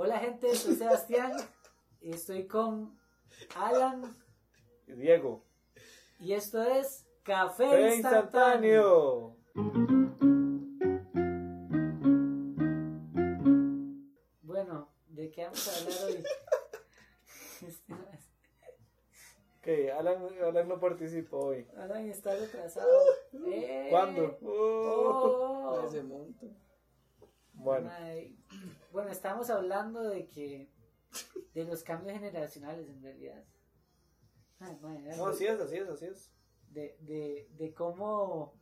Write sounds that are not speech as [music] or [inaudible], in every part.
Hola gente, soy Sebastián. Estoy con Alan. Y Diego. Y esto es Café, instantáneo. instantáneo. Bueno, ¿de qué vamos a hablar hoy? Ok, Alan, Alan no participó hoy. Alan está retrasado. Eh. ¿Cuándo? Oh. Ese monto. Bueno, Bueno, estamos hablando de que de los cambios generacionales en realidad. Ay, mae, no, así es, así es, así es. de, de, de cómo...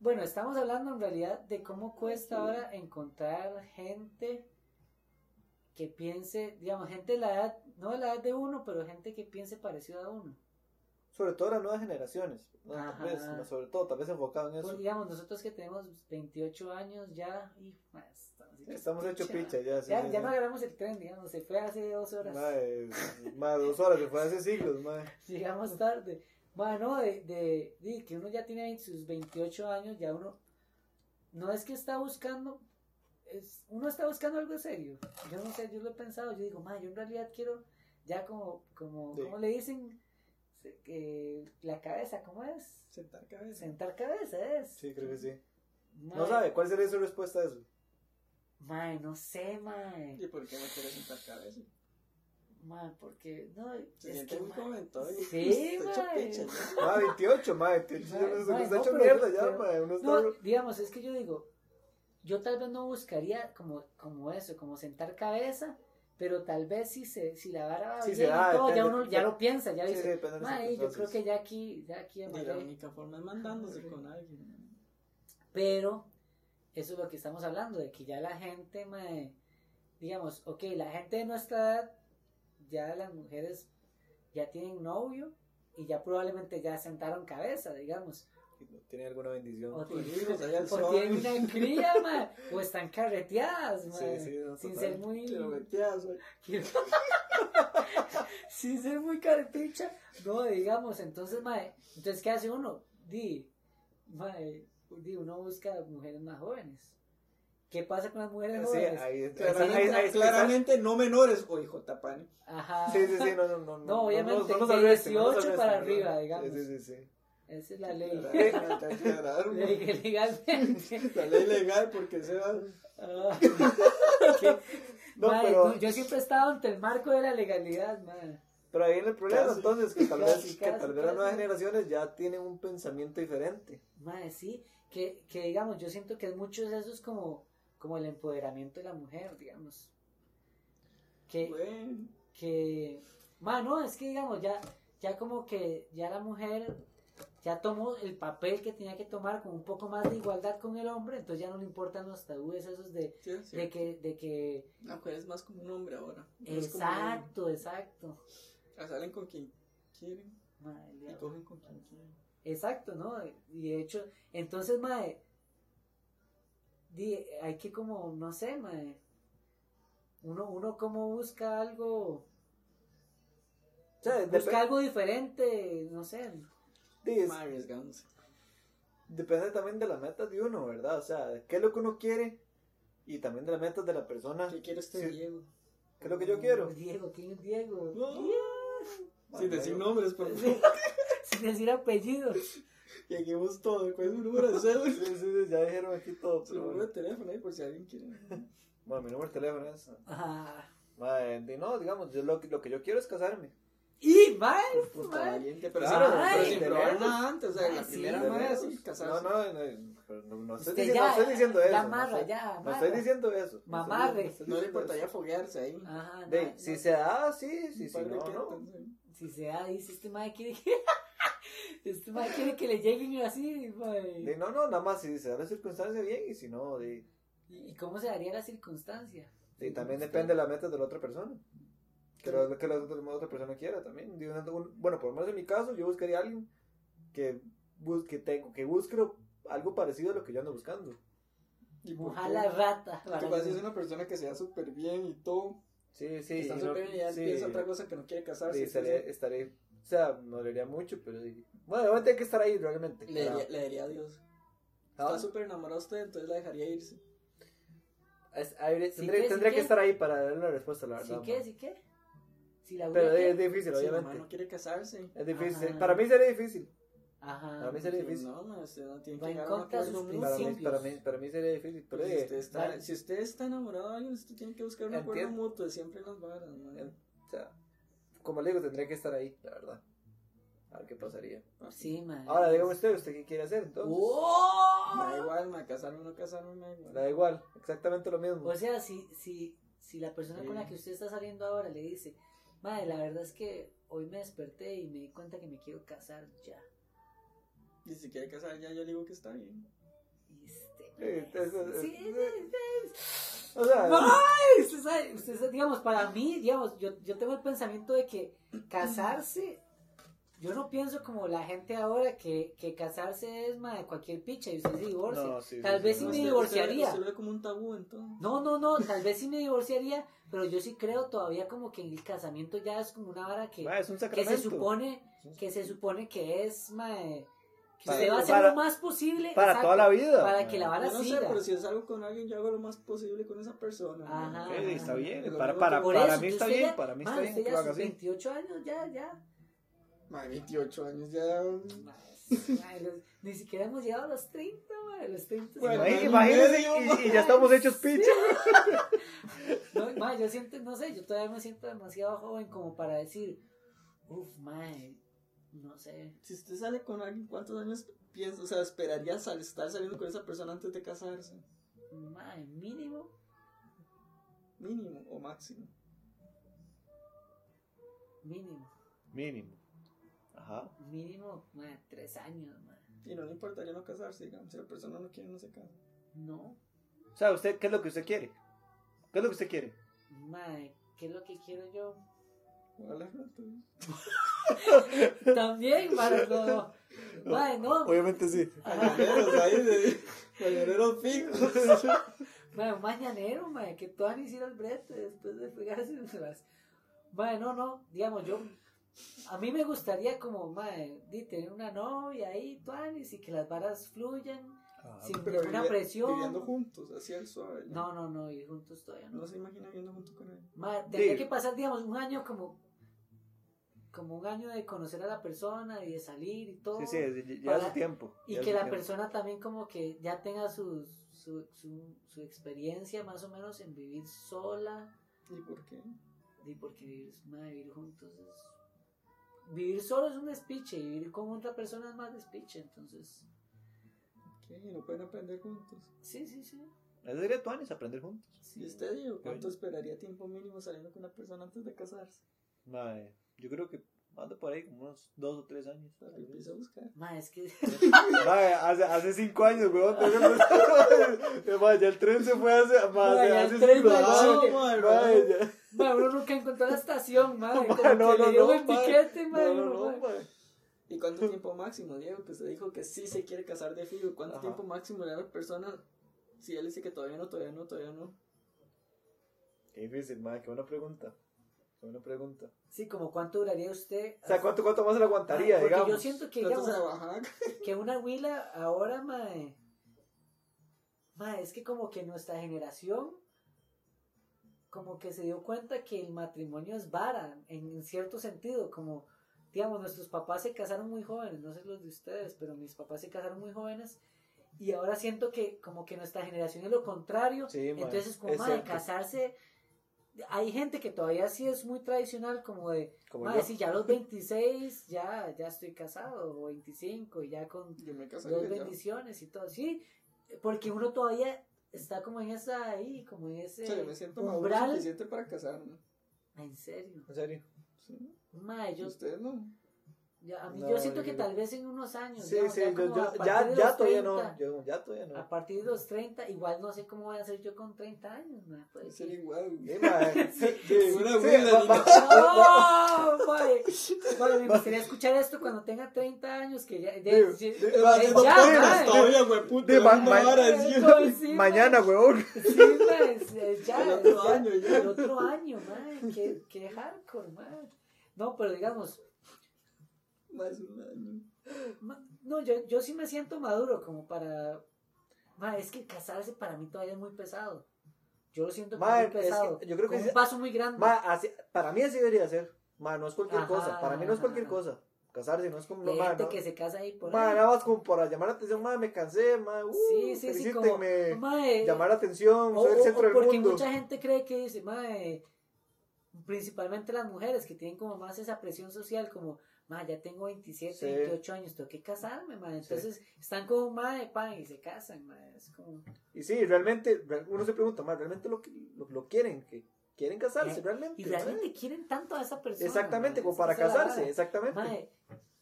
Bueno, estamos hablando en realidad de cómo cuesta ahora encontrar gente que piense, digamos, gente de la edad, no de la edad de uno, pero gente que piense parecido a uno. Sobre todo las nuevas generaciones. ¿no? Tal vez, no, sobre todo, tal vez enfocado en eso. Pues, digamos, nosotros que tenemos 28 años ya, y, estamos, hechos Estamos hechos picha ya. sí, Ya, sí, ya sí. no agarramos el tren, digamos, se fue hace dos horas. Mae, mae, dos horas, se fue hace siglos, mae. [laughs] Llegamos tarde. Bueno, de, de, de que uno ya tiene sus 28 años, ya uno no es que está buscando, es, uno está buscando algo serio. Yo no sé, yo lo he pensado, yo digo, ma, yo en realidad quiero ya como, como, Sí. ¿cómo le dicen? Se- que la cabeza, ¿cómo es? Sentar cabeza. Sentar cabeza es. Sí, creo que sí. No sabe, ¿cuál sería su respuesta a eso? Ma, no sé, ma. ¿Y por qué no quiere sentar cabeza? Ma, porque, no, Se es siente que, muy todavía. Sí, [laughs] Está hecho mae. ya. Mae, 28, mae, 28, Mae, mae, está no, hecho pero- mierda ya, pero- mae. Uno está... No, digamos, es que yo digo, yo tal vez no buscaría como, como eso, como sentar cabeza, pero tal vez si se, si la vara va Sí, bien da, y todo, ya depende- uno ya lo piensa, ya Sí, sí, dice, "Mae, yo creo circunstancias". que ya aquí, ya aquí Y amarré". la única forma es mandándose con alguien. Pero eso es lo que estamos hablando, de que ya la gente, mae, digamos, ok, la gente de nuestra edad, ya las mujeres ya tienen novio y ya probablemente ya sentaron cabeza, digamos. Tiene alguna bendición. O, tienen- o [laughs] tienen una cría, mae, o están carreteadas, mae, Sí, sí, no, sin ser muy... [laughs] Güey. [laughs] sin ser muy carepicha, no, digamos, entonces, mae, entonces, ¿qué hace uno? Di, mae, di, uno busca mujeres más jóvenes. ¿Qué pasa con las mujeres Sí, jóvenes? ahí, Claramente, ahí, ahí- claramente no menores. O hijo tapani. Ajá. Sí, sí, sí, no, no, no. No, obviamente, no nos 18 para arresten, arriba, ¿no? digamos. Sí, sí, sí. Esa es la ley. Claro, Ley [laughs] legalmente. [laughs] La ley legal porque se va. Ah, [laughs] No, pero- yo siempre he estado ante el marco de la legalidad, man. Pero ahí viene el problema, Casi. entonces, que tal Casi, vez, que tal vez las nuevas generaciones ya tienen un pensamiento diferente. Mae, sí, que, que digamos, yo siento que es mucho de eso es como, como el empoderamiento de la mujer, digamos. Que, Bueno, que, mae, no, es que digamos, ya, ya como que ya la mujer ya tomó el papel que tenía que tomar con un poco más de igualdad con el hombre, entonces ya no le importan los tabúes esos de, sí, sí. de que, de que, La mujer es más como un hombre ahora. Exacto, exacto. Ah, Salen con quien quieren y diablo. cogen con quien quieren. Exacto, ¿no? Y de hecho, entonces, mae, di- hay que como, no sé, mae, uno, uno como busca algo, O sea, busca algo diferente, no sé. Es- depende también de las metas de uno, ¿verdad? O sea, qué es lo que uno quiere y también de las metas de la persona. ¿Qué quiere este Sí. Diego? ¿Qué es lo que yo quiero? Diego, ¿quién es Diego? Sin decir nombres, por favor. [laughs] Sin decir apellidos. [laughs] Lleguemos todo. ¿Cuál es su número de cédula? Sí, sí, ya dijeron aquí todo. Su número de teléfono ahí por si alguien quiere. Bueno, mi número de teléfono es. Ah. Madre, di- no, digamos, yo lo, lo que yo quiero es casarme. Y, mae, Puta, mae. valiente, pero, Claro, sin- pero ay, sin de probar lejos. nada antes. O sea, Ay, la sí, primera no No, casarse. no, no, no, no estoy, diciendo, ya, no estoy diciendo eso. ya no amarra, estoy- ya, No amarra. estoy diciendo eso. no Mamarre. estoy No le importaría foguearse ahí. Ajá, De, no, si no. se da, sí, sí, sí, par de no, no. sí. Si se da, dice este mae quiere que. [laughs] este mae quiere que le lleguen así. De, no, no, nada más si se da la circunstancia bien y si no, de, ¿Y cómo se daría la circunstancia? de- también depende de la meta de la otra persona. Que, la, que la otra, la otra persona quiera también. Un- bueno, por lo menos en mi caso, yo buscaría a alguien que busque, tengo, que busque lo- algo parecido a lo que yo ando buscando. ¿Y qué? la rata. Que pasa es una persona que se da súper bien y todo. Sí, sí. está y no- súper bien y ya sí, empieza otra cosa que no quiere casarse. sí, estaré, estaré, o sea, me dolería mucho, pero bueno, obviamente hay que estar ahí realmente. Le diría, le diría adiós. Ah. Está súper enamorado usted, entonces la dejaría irse. Es- ahí- ¿Sí tendría qué, sí tendría que qué? estar ahí para darle una respuesta, la ¿Sí verdad. qué? ma. ¿Sí qué? Si la Pero es, difícil, Si la mamá obviamente. no quiere casarse. Es difícil. Ajá. Para mí sería difícil. Ajá. Para mí sería difícil. No, ma, usted no tiene Va que llegar a un acuerdo. Para mí, para, mí, para mí sería difícil. Pero si eh, usted, está, vale. si usted está enamorado de alguien, usted tiene que buscar un acuerdo Entiendo. mutuo, siempre las varas. ma. o sea, como le digo, tendría que estar ahí, la verdad. A ver qué pasaría. Sí, man. Ahora, dígame usted, ¿usted qué quiere hacer entonces? ¡Oh! Me da igual, ma, casarme o no casarme, me da igual. Le da igual, exactamente lo mismo. O sea, si, si, si la persona con Sí. la que usted está saliendo ahora le dice, madre, la verdad es que hoy me desperté y me di cuenta que me quiero casar ya. Y si quiere casar ya, yo le digo que está bien. Este, Sí, eso- sí, sí, sí. O sea, Ay, usted sabe, usted sabe, digamos, para mí, digamos, yo, yo tengo el pensamiento de que casarse, yo no pienso como la gente ahora que, que casarse es madre, cualquier picha y usted se divorcia. No, sí, Tal sí, vez sí. sí No, me usted- divorciaría. Usted lo ve como un tabú, entonces. No, no, no, tal vez sí me divorciaría, pero yo sí creo todavía como que el casamiento ya es como una vara que, ma, es un que se supone que se supone que es mae, que Para- usted va a hacer para- lo más posible Para exacto, toda la vida. para que la vara Yo no sé, siga. pero si es algo con alguien, yo hago lo más posible con esa persona. ma. Ajá. Ok, está bien. Para, para, para eso, mí está usted bien, ya- para mí está bien usted que ya lo a haga sus así. 28 años ya, ya. Ma, 28 años ya. Los- ni siquiera hemos llegado a los 30, mae, los 30. Bueno, Imagínese- año y ya estamos hechos picha. [laughs] No, mae, yo siento, no sé, yo todavía me siento demasiado joven como para decir, uff, mae, no sé. Si usted sale con alguien, ¿cuántos años piensa? O sea, esperaría sal- estar saliendo con esa persona antes de casarse. Mae, mínimo, Mínimo o máximo. mínimo, Mínimo. Ajá. mínimo, mae, tres años, mae. Y no le importaría no casarse, digamos. Si la persona no quiere, no se casa. No, O sea, usted, ¿qué es lo que usted quiere? ¿Qué es lo que usted quiere? mae, ¿qué es lo que quiero yo? [laughs] [laughs] También, mae, no, no. Obviamente sí. [laughs] Mañaneros ahí de. Mañaneros fijos. Un mañanero, mae, que todas hiciera el brete después de pegarse. Mae, no, no, digamos, yo... A mí me gustaría como, mae, di, tener una novia ahí, tuanis, y que las varas fluyan sin Pero ninguna vivi- presión. Viviendo juntos, así al suave. No, no, no, ir juntos todavía no. No se imagina viviendo junto con él. Mae, tendría que pasar, digamos, un año como... Como un año de conocer a la persona y de salir y todo. Sí, sí, lleva Para- su tiempo. Y lleva que su la tiempo. persona también como que ya tenga sus, su, su, su experiencia más o menos en vivir sola. ¿Y por qué? Y porque vivir, madre, vivir juntos es... Vivir solo es un despiche y vivir con otra persona es más despiche. Entonces, ¿Qué? ¿No pueden aprender juntos? sí, sí, sí. Eso sería tuanis, aprender juntos. sí. ¿Y usted, Diego, cuánto esperaría tiempo mínimo saliendo con una persona antes de casarse? Mae, yo creo que anda por ahí como unos dos o tres años. Para que empiece a buscar. Ma, es que... [laughs] Mae, hace, hace cinco años, weón. [laughs] Mae, ya el tren se fue hace, mae, Mae, ya hace el tren mae, ya- ma, uno nunca encontró la estación, madre. [laughs] Ma, Como no, que no, le dio no, el ma. piquete, madre. No, no, no. ¿Y cuánto tiempo máximo, Diego? Que usted dijo que sí se quiere casar de fijo. ¿Cuánto Ajá. tiempo máximo le da a la persona si él dice que todavía no, todavía no, todavía no? Qué difícil, mae, qué buena pregunta. Qué buena pregunta. Sí, como cuánto duraría usted... O sea, ¿cuánto, cuánto más se lo aguantaría, porque digamos? yo siento que, una huila ahora, mae, mae, es que como que nuestra generación como que se dio cuenta que el matrimonio es vara, en cierto sentido, como, digamos, nuestros papás se casaron muy jóvenes, no sé los de ustedes, pero mis papás se casaron muy jóvenes, y ahora siento que como que nuestra generación es lo contrario, Sí, mae, entonces como, es mae, cierto. casarse, hay gente que todavía sí es muy tradicional, como de, Como yo. sí, ya a los 26 ya, ya estoy casado, o 25, y ya con dos ya. bendiciones y todo. Sí, porque uno todavía está como en esa ahí, como en ese yo me siento umbral. suficiente para casarme. En serio. ¿En serio? ¿Sí? Mae, yo, ¿Ustedes no? Ya- a mí- No, yo siento yo- que tal vez en unos años. Sí, ya- sí, ya yo, yo- a partir ya, de ya todavía 30, no. Yo, ya todavía no. A partir de los 30, igual no sé cómo voy a hacer yo con 30 años. mae, puede Ser igual. Sí, mae. [laughs] Sí, sí, Una sí, abuela, va- ni va- ¡Oh, mae! Mae, me gustaría escuchar esto cuando tenga 30 años. Que ya, todavía, no, mae. Mañana, weón. Sí, mae, es- es ya, El otro año, ya. El otro año, man. Qué, qué hardcore, man. No, pero digamos, Más un año. ma- no, yo, yo sí me siento maduro como para... Ma, es que casarse para mí todavía es muy pesado. Yo lo siento Ma, muy pesado. es que yo creo que sí- un paso muy grande. Ma, así- para mí así debería ser. Ma, no es cualquier Ajá, cosa. Para mí no es cualquier ajá. cosa. Casarse no es como. Hay ma, gente no. que se casa ahí por Ma, ahí. nada más como para llamar la atención. Ma, me cansé. Ma, uh, Sí, sí, sí, como, mae, Llamar la atención. o, soy el o- centro o del porque mundo. mucha gente cree que dice, mae, principalmente las mujeres que tienen como más esa presión social, como, mae, ya tengo 27, Sí. 28 años, tengo que casarme, mae. Entonces están como, mae, pan, y se casan, mae. Es como, Y sí, realmente, re- uno se pregunta, ma, ¿realmente lo, lo, lo quieren? que ¿Quieren casarse? Eh, ¿Realmente? y realmente ma? quieren tanto a esa persona. Exactamente, como para casarse, exactamente.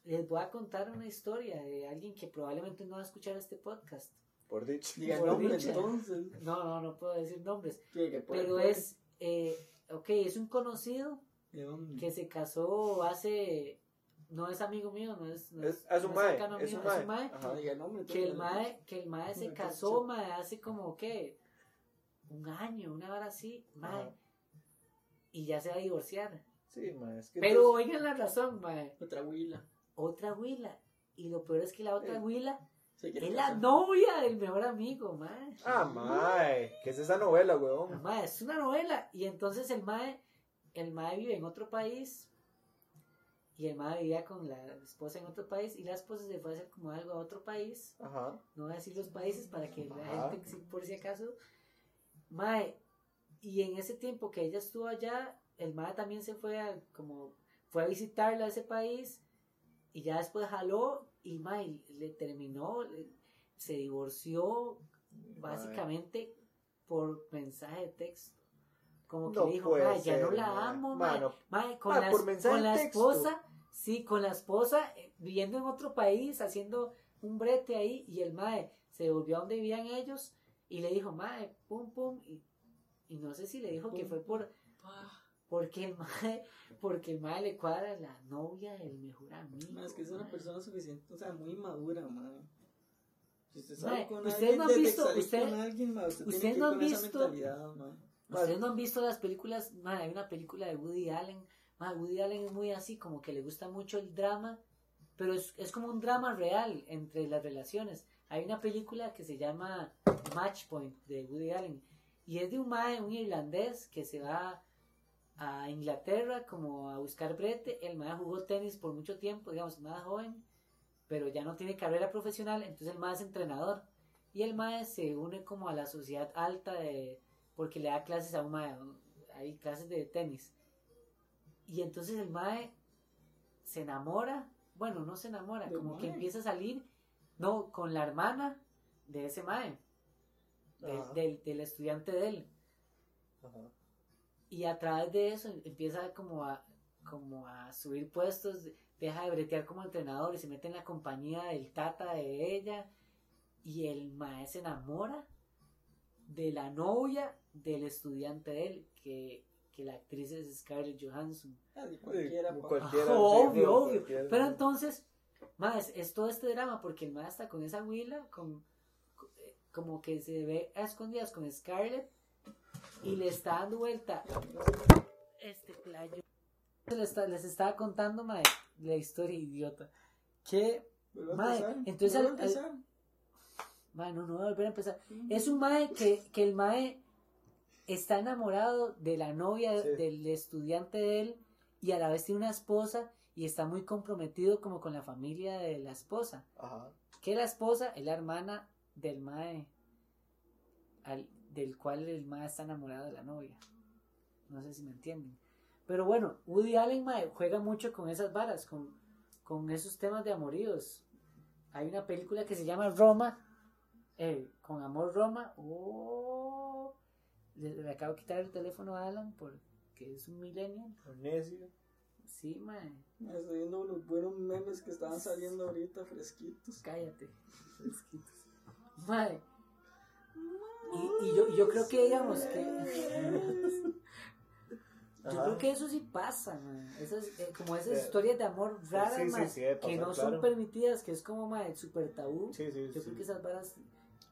Les voy a contar una historia de alguien que probablemente no va a escuchar este podcast. Por dicho. [laughs] Diga el Por nombre dicha. entonces. No, no, no puedo decir nombres. Pero puede- es, eh, ok, es un conocido ¿De dónde? que se casó hace, no es amigo mío, no es, no Es, es un no mae. cercano Es mío, un mae. Ah, Ajá. diga el nombre. que el mae, que el mae se casó, mae, hace como, ¿qué? Un año, una hora así, mae, Ajá. y ya se va a divorciar. Sí, ma, es que Pero entonces- oigan la razón, mae, Otra huila. otra huila, y lo peor es que la otra huila es la novia del mejor amigo, mae. Ah, mae. ¿Qué es esa novela, weón? Mae, es una novela. Y entonces el Mae, el Mae vive en otro país. Y el Mae vivía con la esposa en otro país. Y la esposa se fue a hacer como algo a otro país. Ajá. No voy a decir los países para que la gente, por si acaso. Mae, y en ese tiempo que ella estuvo allá, el Mae también se fue a, como, fue a visitarla a ese país. Y ya después jaló. Y Mae, le terminó, le- se divorció básicamente por mensaje de texto. Como que No le dijo, "Mae, ya no la mae. amo, Mae, mae". no. Mae, con, Mae, la, por mensaje con la esposa, sí, con la esposa, eh, viviendo en otro país, haciendo un brete ahí, y el mae se volvió a donde vivían ellos y le dijo, mae, pum, pum, y, y no sé si le dijo que fue por, porque el mae, porque el mae le cuadra la novia del mejor amigo. ma, es que es una mae. persona suficiente, o sea, muy madura, man. Si usted Mae, sale con ustedes alguien, no han visto- usted- con alguien, ma, usted que no ir han con esa visto- mentalidad, ma. Ustedes no han visto las películas, hay una película de Woody Allen, Woody Allen es muy así, como que le gusta mucho el drama, pero es, es como un drama real entre las relaciones. Hay una película que se llama Match Point de Woody Allen y es de un mae, un irlandés que se va a Inglaterra como a buscar brete. El mae jugó tenis por mucho tiempo, digamos, más joven, pero ya no tiene carrera profesional, entonces el mae es entrenador. Y el mae se une como a la sociedad alta de, porque le da clases a un mae, hay clases de tenis. Y entonces el mae se enamora, bueno, no se enamora, ¿Del como que empieza a salir, no, con la hermana de ese mae, de- del, del estudiante de él. Ajá. Y a través de eso empieza como a, como a subir puestos, deja de bretear como entrenador y se mete en la compañía del tata de ella. Y el mae se enamora de la novia del estudiante de él, que, que la actriz es Scarlett Johansson. Ah, cualquiera, pa. cualquiera, sí, obvio, obvio. cualquiera. Pero entonces, más es, es todo este drama porque el mae está con esa huila, con, eh, como que se ve a escondidas con Scarlett y le está dando vuelta este playo. Les, está- les estaba contando, mae, la historia idiota. Que, Mae, entonces al- al-. Mae, no, no voy a volver a empezar. Es un mae que, que el mae está enamorado de la novia Sí. del estudiante de él y a la vez tiene una esposa y está muy comprometido como con la familia de la esposa. Ajá. Que la esposa es la hermana del mae al- del cual el mae está enamorado de la novia. No sé si me entienden. Pero bueno, Woody Allen mae, juega mucho con esas varas, con, con esos temas de amoríos. Hay una película que se llama Roma, eh, con Amor Roma. Oh, le, le acabo de quitar el teléfono a Alan porque es un millennial. Necio. Sí, mae, Ma, Estoy viendo unos buenos memes que estaban saliendo ahorita fresquitos. cállate. Fresquitos. Mae. Y, y yo, yo creo que digamos que [laughs] Yo Ajá. creo que eso sí pasa, man. Esas, eh, como esas Eh, historias de amor raras, sí, sí, sí, de que no son claro. permitidas, que es como man, super tabú. Sí, sí, Yo sí. creo que esas varas.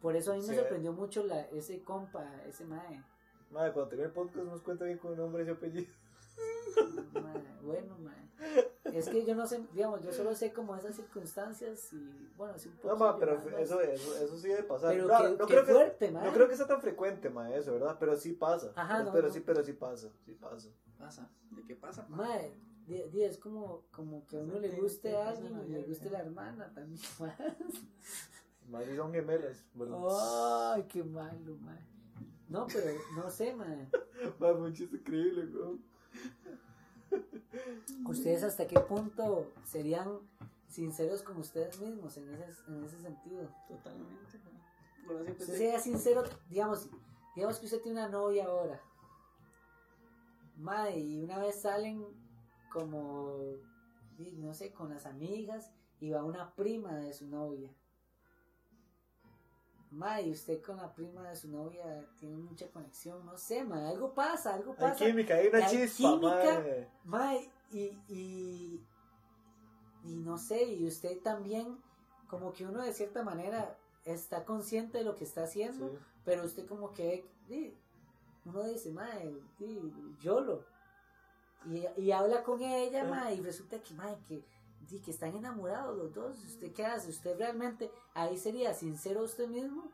Por eso a mí me sorprendió mucho la, ese compa, ese mae. Madre, cuando termine el podcast nos cuenta bien con nombre y apellido. Mae, bueno, mae. Es que yo no sé, digamos, yo solo sé como esas circunstancias y bueno, sí un poco. No, ma, pero eso, eso, eso sí debe pasar. Pero no, qué, no qué creo que, fuerte, mae. no creo que sea tan frecuente, ma, eso, ¿verdad? Pero sí pasa. Ajá, no, pero no. sí, pero sí pasa, sí pasa. Pasa. ¿De qué pasa? pa? Mae, di- di, es como, como que a uno le ¿Qué- guste a alguien y le guste la hermana también, [laughs] mae. Más si son gemelas. Bueno, Ay, qué malo, mae. No, pero no sé, mae. ma, [laughs] un chiste increíble, weón. [laughs] ¿Ustedes hasta qué punto serían sinceros con ustedes mismos en ese, en ese sentido? Totalmente. Bueno, Usted te- sería sincero, digamos, digamos que usted tiene una novia ahora. Mae, y una vez salen como, no sé, con las amigas y va una prima de su novia. Mae, y usted con la prima de su novia tiene mucha conexión, no sé, mae, algo pasa, algo Hay pasa. química, hay una Hay chispa, química. Mae, y, y, y no sé, y usted también, como que uno de cierta manera está consciente de lo que está haciendo, Sí. pero usted como que, uno dice, mae, di, YOLO. Y, y habla con ella, Ah. mae, y resulta que, mae, que, di, que están enamorados los dos. ¿Usted qué hace? ¿Usted realmente ahí sería sincero usted mismo?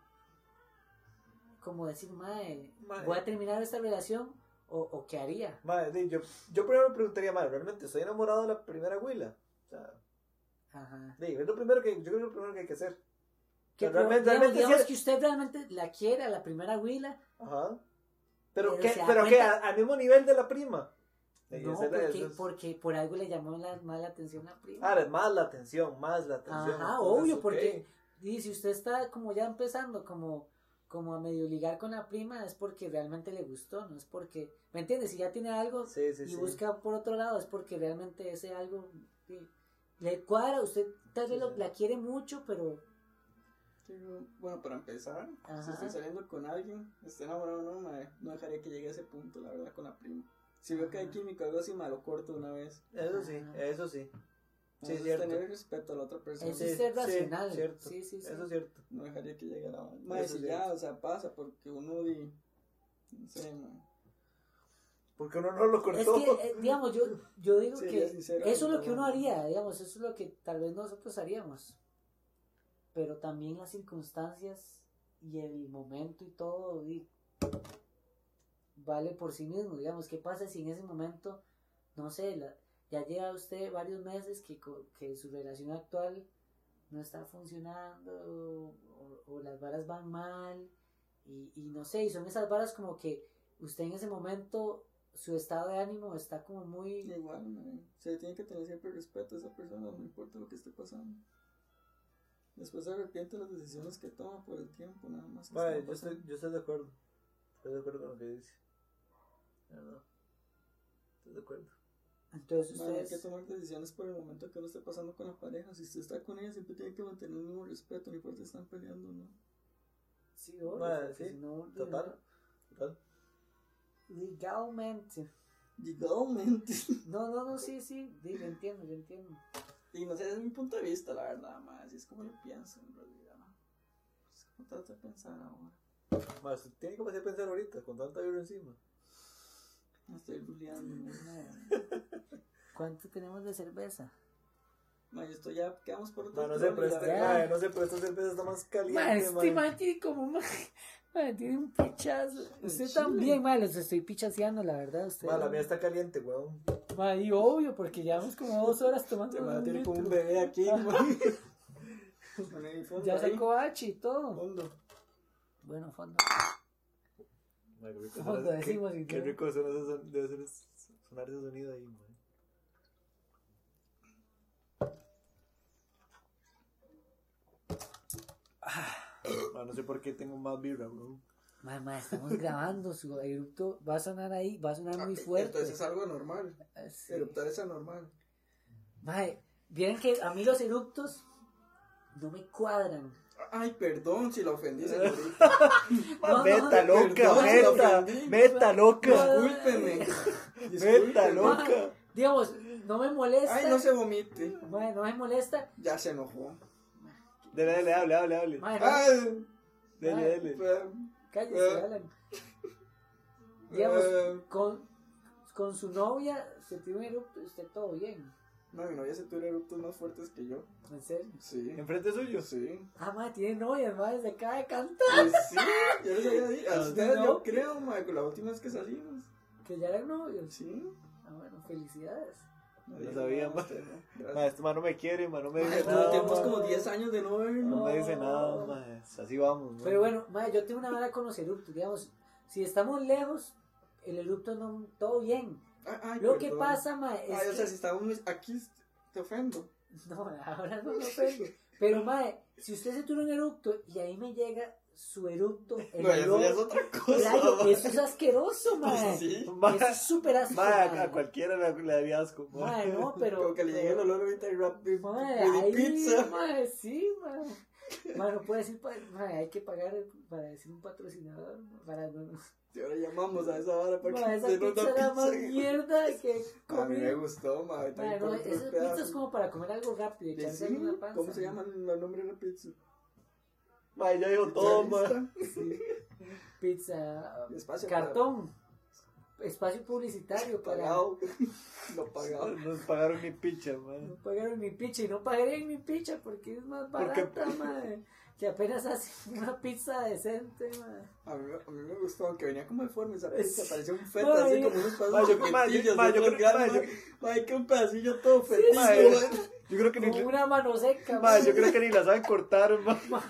Como decir, mae, Mae. voy a terminar esta relación, o, o qué haría. Di, yo, yo primero me preguntaría, madre, ¿realmente estoy enamorado de la primera huila? O sea, Ajá. di, es lo primero que, yo creo que es lo primero que hay que hacer. Que O sea, realmente- digamos, realmente digamos sí- que usted realmente la quiere a la primera huila. Ajá. Pero, Pero da ¿Pero ¿A- ¿Al mismo nivel de la prima? No, porque, porque por algo le llamó la, más la atención la prima. Ah, es más la atención, más la atención. Ajá, entonces, obvio, porque y si usted está como ya empezando como, como a medio ligar con la prima, es porque realmente le gustó, no es porque, ¿me entiendes? Si ya tiene algo Sí, sí, y sí. busca por otro lado, es porque realmente ese algo sí, le cuadra, usted tal vez Sí, lo- sí. la quiere mucho, pero Bueno, para empezar, si estoy saliendo con alguien, esté enamorado o no, mae, no dejaría que llegue a ese punto, la verdad, con la prima. Si veo que hay química algo así, me lo corto una vez. Eso sí, Ajá. eso sí. Sí, Entonces, cierto. tener respeto a la otra persona. eso Sí, es ser sí, racional. cierto. Sí, sí, sí. Eso es cierto. No dejaría que llegue a si sí. ya, o sea, pasa, porque uno di... No sé, mae. Porque uno no lo cortó. Es que, eh, digamos, yo, yo digo [laughs] que sincero, eso es lo que uno no. haría, digamos, eso es lo que tal vez nosotros haríamos. Pero también las circunstancias y el momento y todo y vale por sí mismo, digamos, ¿qué pasa si en ese momento, no sé, la- ya lleva usted varios meses que, co- que su relación actual no está funcionando o, o las varas van mal y, y no sé, y son esas varas como que usted en ese momento su estado de ánimo está como muy Igual. Se tiene que tener siempre respeto a esa persona, no importa lo que esté pasando. Después se arrepiente de las decisiones que toma por el tiempo, nada más. está yo, estoy, yo estoy de acuerdo. Estoy de acuerdo con lo que dice. La verdad. Estoy de acuerdo. entonces Mae, hay que tomar decisiones por el momento que uno esté pasando con la pareja. Si usted está con ella, siempre tiene que mantener el mismo respeto, no importa si están peleando o no. sí, obvio, sí, si no, Total. Total. legalmente Legalmente. [laughs] no no no sí sí sí, lo entiendo lo entiendo Y no sé, desde mi punto de vista, la verdad, más. Así es como yo pienso, en realidad. Es como trato de pensar ahora. Más, tiene que empezar a pensar ahorita, con tanta vibra encima. No estoy ruleando. [laughs] ¿cuánto tenemos de cerveza? Mae, esto ya quedamos por otro no este, verdad- mae, no sé, pero esta cerveza está más caliente, Man, este man tiene como [laughs] tiene un pichazo. Usted también man los estoy pichaseando la verdad usted Ma, la mía está caliente, weón. Man, y obvio porque llevamos como dos horas tomando Este un tiene como un bebé aquí, [laughs] ya sacó H y todo. Fondo. bueno fondo qué rico decimos Qué ese son- debe ser sonar ese sonido ahí, mae. Ma, no sé por qué tengo más vibra. Man, man, estamos grabando su eructo va a sonar ahí va a sonar muy fuerte Entonces es algo normal. Ah, sí. Eruptar es anormal. Mae, vieron que a mí los eructos no me cuadran. Ay, perdón si la ofendí, [laughs] señorita. No, meta no, loca, perdón, meta, meta loca, Discúlpeme. meta loca. Digamos, no me molesta. Ay, no se vomite. Mae, no me molesta. Ya se enojó. Dele, dele, hable, hable, hable. Ay, Dele, dele. fue- cállese. Alan. Digamos, con, con su novia se tiene un erupto y usted todo bien. No, mi novia se tuvo eruptos más fuertes que yo. ¿En serio? Sí. ¿Enfrente suyo? Sí. Ah, madre, tiene novia, madre, se acaba de cantar. Pues sí, yo les había dicho. A Ah, ustedes no. yo creo, ma, con la última vez que salimos. Que ya eran novios. Sí. Ah, bueno, felicidades. No sabía, ma. ma. Ma, este man no me quiere, man, no me Ma, dice nada. ma. como 10 años de no vernos. No me dice nada, ma. Así vamos, ma. Pero bueno, madre, yo tengo una vara con los eruptos, digamos, si estamos lejos, el erupto no, todo bien. Ay, ay, Lo que pasa, madre, es Ay, o que- sea, si estábamos aquí, te ofendo. No, ahora no me ofendo. Pero, madre, si usted se tuvo un eructo y ahí me llega su eructo, el No, eso olor, ya es otra cosa. ma. eso es asqueroso, madre. Pues sí. Ma, Eso es súper asco, ma, a, cualquiera le, le daría asco, ma. Madre, no, pero... Como que le llegue el olor ahorita y rap de, Madre, de ahí, pizza. sí, madre. Madre, no puede decir, madre, hay que pagar para decir un patrocinador, para no... Y ahora llamamos a esa hora para Madre, que esa den una pizza era más pizza. mierda que [laughs] A mí me gustó, ma. Madre, también no, esas pizzas pedazos. como para comer algo rápido y ¿De echarse sí? en una panza. ¿Cómo se llama el nombre de la pizza? Ma, ya dijo todo, ma. [laughs] Sí. Pizza, Espacio cartón, espacio publicitario para... Pagado. [laughs] Lo pagado. Nos pagaron mi picha, ma. No pagaron mi picha y no pagarían mi picha porque es más Porque- barata, madre. Que apenas hace [laughs] una pizza decente, madre. A mí, a mí me gustó, aunque venía como deforme esa pizza, parecía un [laughs] feta, Ay. así como unos yo- pedazos ma, yo- de yo creo-. Ay, que un pedacillo todo fetido, Ma, ma. Yo creo que ni, Como una mano seca, ma, madre. yo creo que ni la saben cortar, ma. [laughs]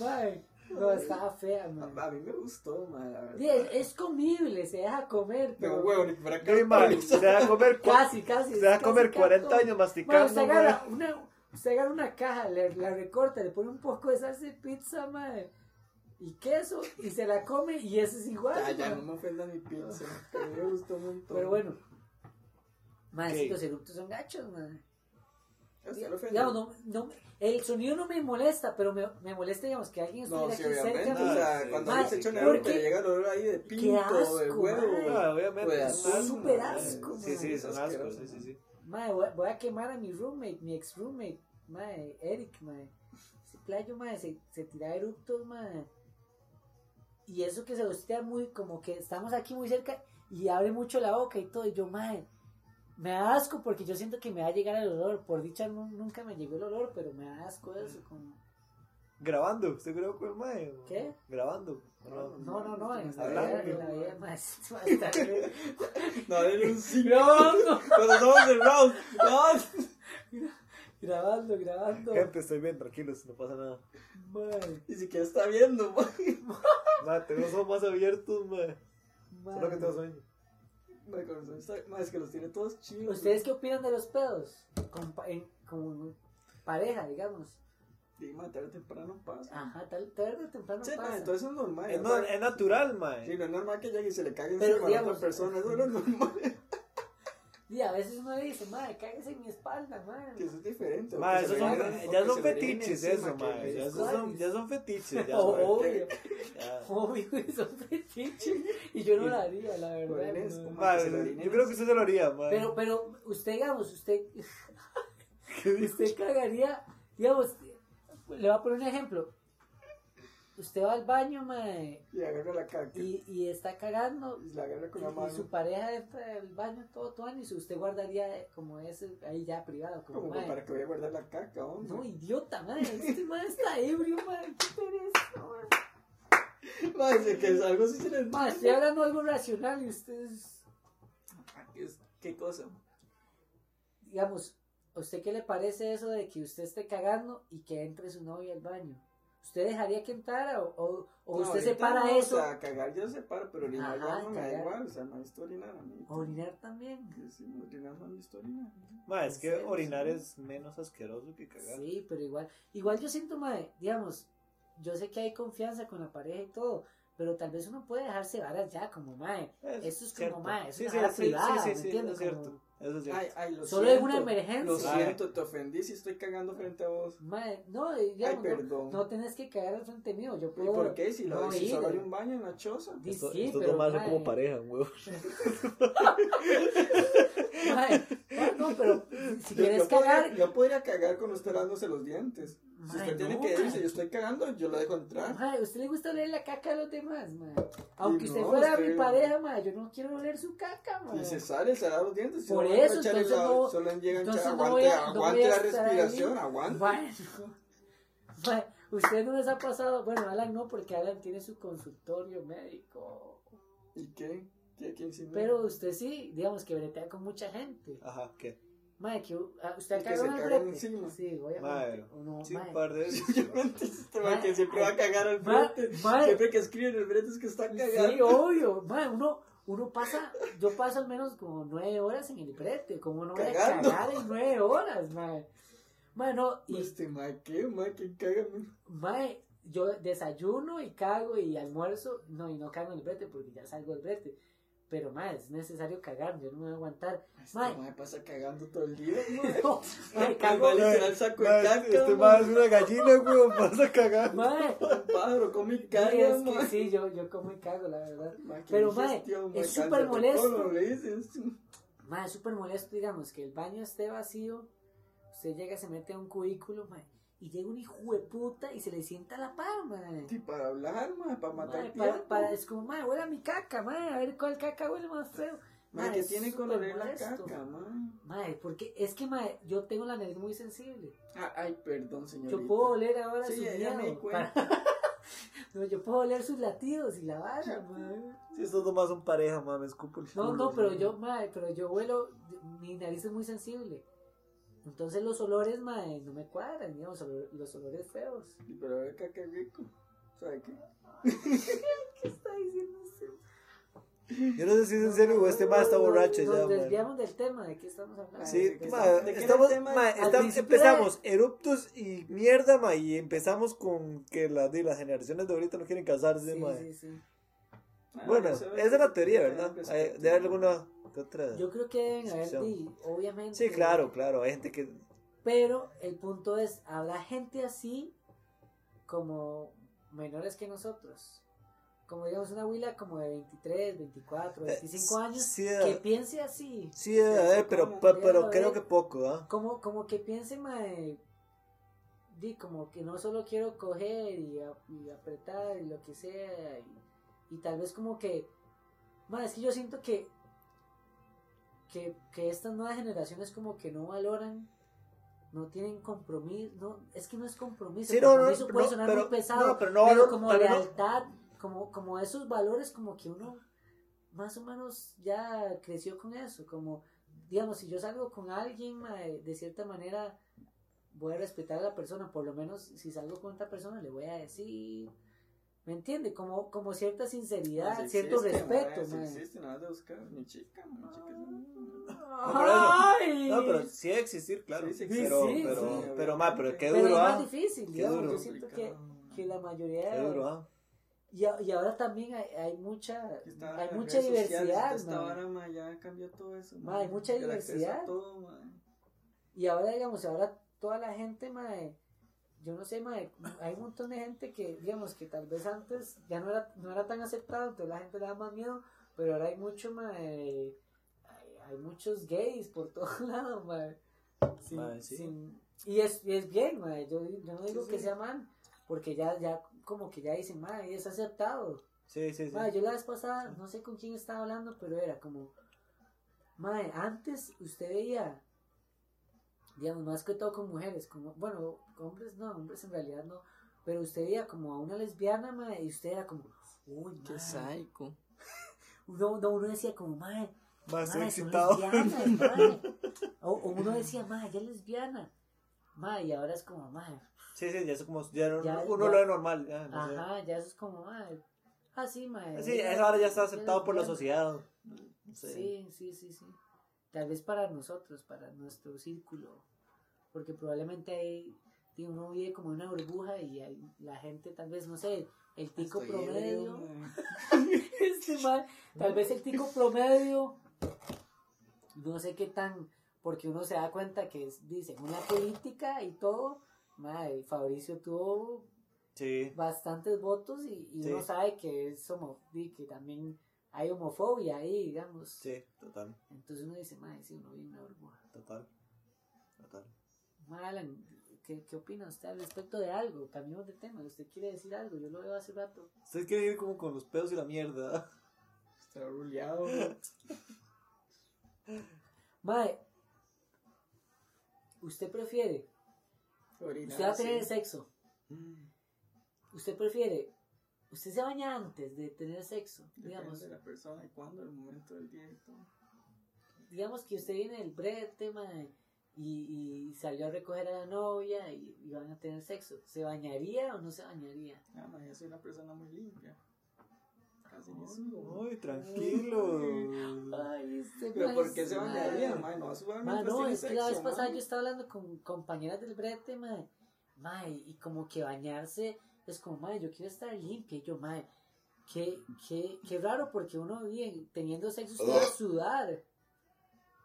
Madre, No, estaba fea, madre. A, a mí me gustó, ma, la verdad. Sí, es, es comible, se deja comer, Pero, pero... huevo, ni que fuera Sí, se va a comer, Casi, casi. se va a casi comer 40 cartón. años masticando, usted agarra ma. una, usted agarra una caja, le- la recorta, le pone un poco de salsa de pizza, madre, y queso, y se la come, y eso es igual. Ya, ya, no me ofenda mi pizza. Me gustó un montón. Pero bueno, madre, sí, Ok. los eructos son gachos, madre. Digamos, no, no, el sonido no me molesta, pero me, me molesta, digamos, que alguien No, estuviera sí, aquí obviamente. cerca. o Ah, sea, sí. cuando se echa un ¿por error, le llega el olor ahí de pinto, asco, de huevo. Ah, obviamente. Pues, es súper asco, Sí, sí, es asco, sí, sí, sí. Madre, voy, voy a quemar a mi roommate, mi ex roommate, madre, Eric, madre. Ese playo, madre, se, se tira eructos, madre. Y eso que se hostea muy, como que estamos aquí muy cerca y abre mucho la boca y todo. Y yo, madre, me da asco porque yo siento que me va a llegar el olor. Por dicha nu- nunca me llegó el olor, pero me da asco eso. Como... Grabando, ¿usted grabó con el mae? ¿Qué? Grabando. ¿o no? No, no, no, en la Hablando. vida, en la vida, [laughs] No, era un [laughs] sí. Grabando, Cuando estamos cerrados. No. grabando, grabando. Gente, estoy bien, tranquilos, no pasa nada. Madre, Ni siquiera está viendo, ma. [laughs] Ma, tengo los ojos más abiertos, ma. Solo que tengo sueño. Ma, con ma, es que los tiene todos chidos. ¿Ustedes qué opinan de los pedos? Con, en- con pareja, digamos. Sí, ma, tarde o temprano pasa. Ajá, tal, tarde o temprano Sí, ma, pasa. entonces es normal. Es, o no- sea, es natural, mae. Sí, no es normal que llegue y se le cague Pero, encima a otra persona. Eso no es [laughs] normal. Y a veces uno le dice, madre, cáguese en mi espalda, madre. Que eso es diferente. o Ma, que esos se son, ya son fetiches eso, mae. Ya, son, ya son fetiches, ya, Oh, obvio, Ya. obvio, son fetiches. [laughs] Y yo no lo haría, la verdad. Jóvenes, no. Ma, yo creo que usted se lo haría, mae. Pero, pero, usted, digamos, usted, [laughs] ¿Qué usted cagaría, digamos, le voy a poner un ejemplo. Usted va al baño, madre, Y agarra la caca. y, y está cagando, Y la agarra y, con la y mano. su pareja entra del baño todo tuan y usted guardaría como ese ahí ya privado, como, Como mae, para que voy a guardar la caca, hombre. No, idiota, madre, este madre está ebrio, madre, qué pereza, madre. Ma, es que es algo así se les Madre, estoy hablando algo racional y ustedes, ¿Qué, es- ¿Qué cosa? digamos, ¿a usted qué le parece eso de que usted esté cagando y que entre su novia al baño? ¿Usted dejaría que entrara o, o, o No, usted separa no, eso? O sea, cagar ya se para, pero orinar Ajá, ya no me da igual. O sea, no necesito orinar a mí. Orinar también. Sí, orinar no necesito orinar. Ma, es que ¿En serio? orinar es menos asqueroso que cagar. Sí, pero igual, igual yo siento, madre, digamos, yo sé que hay confianza con la pareja y todo, pero tal vez uno puede dejarse varas ya, como, madre, Eso es como, mae, es sí, una sí, sí, privada, sí, ¿me sí, sí, entiendes? es cierto. Eso es cierto. Ay, ay, lo Solo siento. en una emergencia. Lo siento, te ofendí si estoy cagando frente a vos. Mae, no, digamos, Ay, no- perdón. No, tenés que cagar al frente mío. Yo ¿Y puedo. por qué? Si, lo, no si ir. solo hay un baño en la choza. Di- Esto- sí, estos pero, dos más son mae, como pareja, huevo. [laughs] no, pero si Yo, quieres yo podría, cagar. yo podría cagar con usted dándose los dientes. Si usted tiene no, que irse, yo estoy cagando, yo lo dejo entrar. Mae, ¿a usted le gusta oler la caca de los demás, mae? Aunque usted fuera usted- mi pareja, mae, yo no quiero oler su caca, mae. Y se sale, se da los dientes. Por a eso, entonces la- no- Solo a entonces aguante, voy a- no aguante a la respiración, aguante. Bueno, [laughs] usted no les ha pasado, bueno, Alan no, porque Alan tiene su consultorio médico. ¿Y qué? Pero usted sí, digamos que bretea con mucha gente. Ajá, ¿qué? Mae, que ah, usted cagó en el brete. encima. Sí, obviamente. No, Sí, un par de [laughs] veces. Este Mae, que siempre va a cagar al mae. Siempre que escribe en el brete es que está cagando. Sí, [laughs] obvio. Mae, uno, uno pasa, yo paso al menos como nueve horas en el brete. Como no voy a cagar en nueve horas, mae? Mae, no, y Este mae, ¿qué? Mae, ¿quién caga? mae, yo desayuno y cago y almuerzo. No, y no cago en el brete porque ya salgo del brete. Pero, mae, es necesario cagar, yo no me voy a aguantar. Este Mae. mae pasa cagando todo el día, [laughs] mae. No, mae, Mae, cago. mae, literal saco Mae, caca, Este más es una gallina, huevo, vas a cagar. Mae, Un pájaro come y sí, caga, es que sí, yo, yo como y cago, la verdad. Mae, qué Pero, digestión, es súper molesto. Mae, es súper molesto, digamos, que el baño esté vacío, usted llega, se mete a un cubículo, mae, y llega un hijo de puta y se le sienta a la par, mae. Y para hablar, mae, para matar tiempo. para, para- es como, mae, huele a mi caca, mae, a ver cuál caca huele más feo. Mae, Mae, que tiene oler la caca, mae. Mae, porque es que, mae, yo tengo la nariz muy sensible. Ah, ay, perdón, señorita. Yo puedo oler ahora Sí, miedos. cuenta. para- [laughs] no, yo puedo oler sus latidos y la vara, [laughs] mae. Si estos dos más son pareja, mames, me escupo el No, no, pero sí. yo, mae, pero yo huelo, mi nariz es muy sensible. Entonces los olores, mae, no me cuadran, digamos, los olores feos. Pero a ver, caca rico. ¿Sabe qué? [laughs] ¿Qué está diciendo usted? Yo no sé si es en serio o este más está borracho Nos ya, man. desviamos del tema, ¿de qué estamos hablando? Sí, ¿De qué ma, está- de qué era el estamos, tema? ma, Al estamos- principio empezamos eruptos y mierda, ma, y empezamos con que la, de las generaciones de ahorita no quieren casarse, Sí, ma. sí, sí. Ah, Bueno, eso esa es la teoría, ¿verdad? Debe haber alguna otra. Yo creo que deben haber, obviamente. Sí, claro, claro, hay gente que Pero el punto es, habrá gente así como menores que nosotros. Como digamos una huila como de 23, 24, 25 eh, años sí, que piense así. sí, pero, pero haber. creo que poco, ¿ah? Como, como que piense, mae, di, como que no solo quiero coger y, apretar y lo que sea. Y, y tal vez como que, mae, es que yo siento que, que, que estas nuevas generaciones como que no valoran, no tienen compromiso, no, es que no es compromiso. Sí, no, no, compromiso puede no, sonar pero- muy pesado, pero como pero lealtad, como, como esos valores como que uno más o menos ya creció con eso, como digamos, si yo salgo con alguien, de cierta manera voy a respetar a la persona, por lo menos si salgo con otra persona le voy a decir, ¿me entiende? Como, como cierta sinceridad, No, sí cierto existe, respeto, sí mae. existe, nada de buscar mi chica, mi chica es- ¡Ay! No, pero sí debe existir, claro. Sí, sí pero, existe, pero, sí, pero, ma, pero qué Pero duro, es ¿ah? más difícil, Qué digamos, duro. yo siento que, que la mayoría... Qué duro, ¿ah? Y, a- y ahora también hay, hay mucha, está hay mucha sociales, diversidad, mae. vara, mae, ya cambió todo eso. Ma, hay mucha diversidad. todo. Y ahora, digamos, ahora toda la gente, mae, yo no sé, mae, hay un montón de gente que, digamos, que tal vez antes ya no era, no era tan aceptado, entonces la gente le da más miedo, pero ahora hay mucho, mae, hay, hay muchos gays por [laughs] todos lados, mae. Sin- Mae, sí. sin- y, es, y es bien, mae, yo, yo no digo Sí, que sí. sea mal, porque ya, ya, como que ya dicen, mae, es aceptado. Sí, sí, sí. Yo la vez pasada, no sé con quién estaba hablando, pero era como, mae, antes usted veía, digamos, más que todo con mujeres, como, bueno, con hombres no, hombres en realidad no, pero usted veía como a una lesbiana, mae, y usted era como, uy, mae. psycho. [laughs] Uno, no, uno decía como, mae, Más excitado. [laughs] O, o uno decía, mae, ella es lesbiana, mae, y ahora es como, mae, Sí, sí, ya es como, ya, no- Ya- uno ya- lo ve normal, ya, no sé. ajá, ya eso es como, mae, ah, sí, mae. Sí, eso ahora ya está aceptado por la sociedad. No sé. Sí, sí, sí, sí. Tal vez para nosotros, para nuestro círculo. Porque probablemente hay, uno vive como una burbuja y hay, la gente, tal vez, no sé, el tico Estoy promedio. [laughs] este mal, tal vez el tico promedio No sé qué tan, porque uno se da cuenta que es, dice, una política y todo, mae, Fabricio tuvo Sí. bastantes votos y, y Sí. uno sabe que es homo, y que también hay homofobia ahí, digamos. Sí, total, Entonces uno dice, mae, sí, uno vive una burbuja. total. Total. Alan, ¿qué, ¿qué opina usted al respecto de algo? Cambiemos de tema, usted quiere decir algo, yo lo veo hace rato. Usted quiere ir como con los pedos y la mierda. [laughs] Está ruleado. [laughs] Mae, ¿usted prefiere? Usted va a tener sexo. ¿Usted prefiere? ¿Usted se baña antes de tener sexo? Digamos, Depende de la persona y cuándo, el momento del día y todo. digamos que usted viene del brete, mae, y, y salió a recoger a la novia y, y van a tener sexo. ¿Se bañaría o no se bañaría? Ah, ma, yo soy una persona muy limpia. Casi ni sudo. Ay, tranquilo. [laughs] Ay, este Pero mae ¿por qué se bañaría, mae. ma? No va a sudar Ma, mientras no, es que la vez pasada yo estaba hablando con compañeras del brete, mae. Mae, y como que bañarse es como, mae, yo quiero estar limpia. Y yo, mae, qué, qué, qué raro porque uno bien, teniendo sexo, usted va a sudar.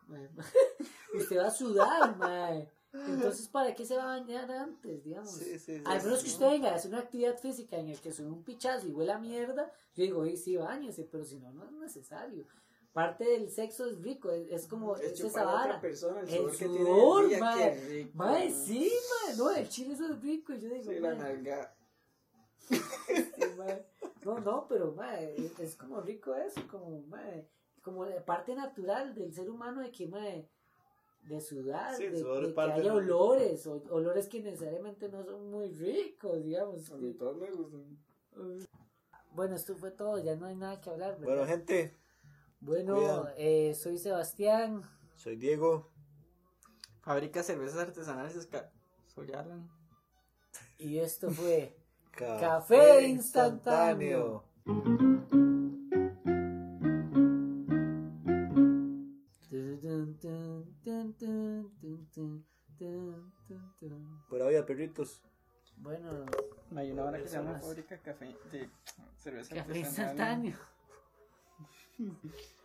Mae, [laughs] usted va a sudar, mae. Entonces, ¿para qué se va a bañar antes, digamos? Sí, sí, sí. Al menos que usted venga a hacer una actividad física en el que suene un pichazo y huele a mierda, yo digo, oye, sí, bañese, pero si no, no es necesario. Parte del sexo es rico, es, es como, Es es esa vara. persona, el El sudor que tiene sudor, el día, ma. qué rico, Mae, ma. sí, mae, no, el chile eso es rico, y yo digo, Sí, la mae, nalga. Sí, mae. no, no, pero mae, es, como rico eso, como, mae, como la parte natural del ser humano de que, mae, de sudar, Sí, de, sudor de que haya olores, o- olores que necesariamente no son muy ricos, digamos. A mí todos me gustan. Bueno, esto fue todo, ya no hay nada que hablar, ¿verdad? Bueno, gente, Bueno, eh, soy Sebastián. soy Diego. Fabrica cervezas artesanales, soy Alan. Y esto fue Café, Café instantáneo. Por ahora, perritos. Bueno, Hay una hora que se llama. Fábrica Café de cerveza café instantáneo. [laughs]